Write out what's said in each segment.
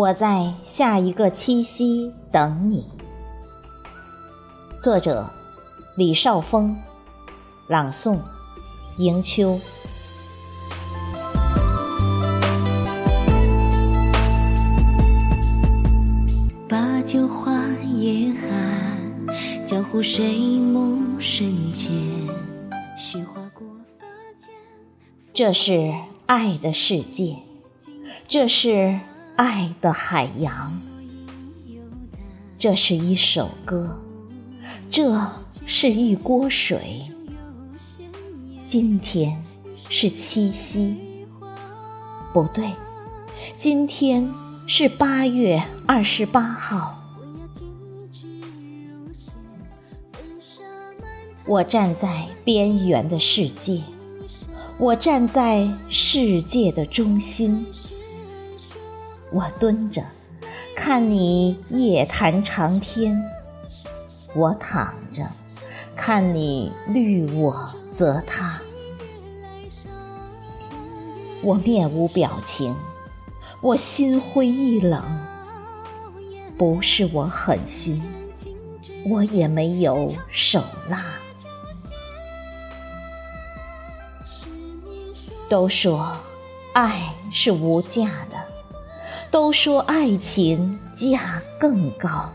我在下一个七夕等你。作者：李少峰，朗诵：迎秋。把酒话夜寒，江湖谁梦深浅？虚划过发间。这是爱的世界，这是爱的海洋，这是一首歌，这是一锅水。今天是七夕，不对，今天是八月二十八号。我站在边缘的世界，我站在世界的中心。我蹲着，看你夜谈长天；我躺着，看你虑我责他。我面无表情，我心灰意冷。不是我狠心，我也没有手辣。都说爱是无价的，都说爱情价更高。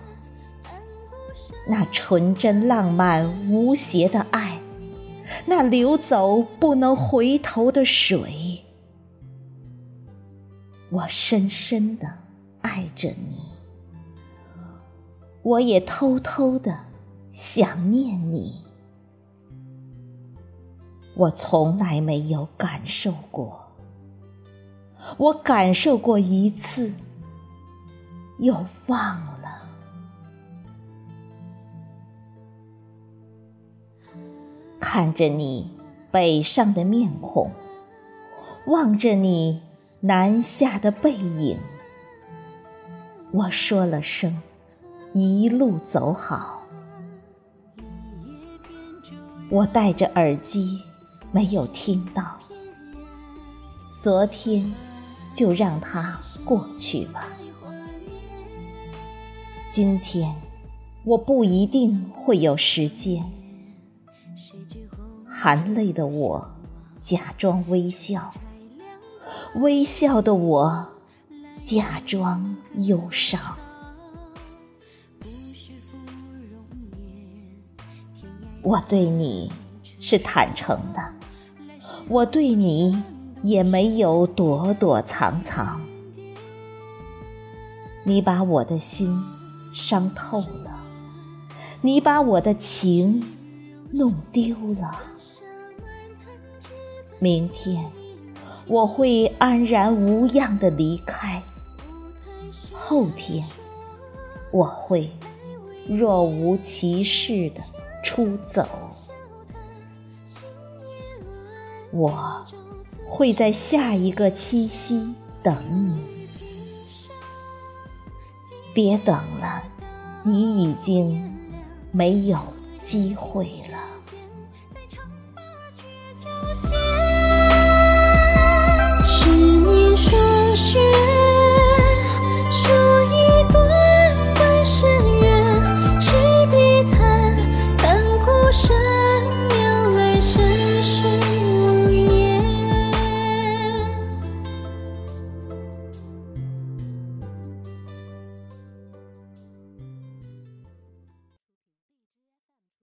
那纯真浪漫无邪的爱，那流走不能回头的水，我深深的爱着你，我也偷偷的想念你。我从来没有感受过，我感受过一次，又忘了。看着你北上的面孔，望着你南下的背影，我说了声“一路走好”。我戴着耳机。没有听到，昨天就让它过去吧。今天我不一定会有时间。含泪的我假装微笑，微笑的我假装忧伤。我对你是坦诚的。我对你也没有躲躲藏藏，你把我的心伤透了，你把我的情弄丢了。明天我会安然无恙的离开，后天我会若无其事的出走。我会在下一个七夕等你，别等了，你已经没有机会了。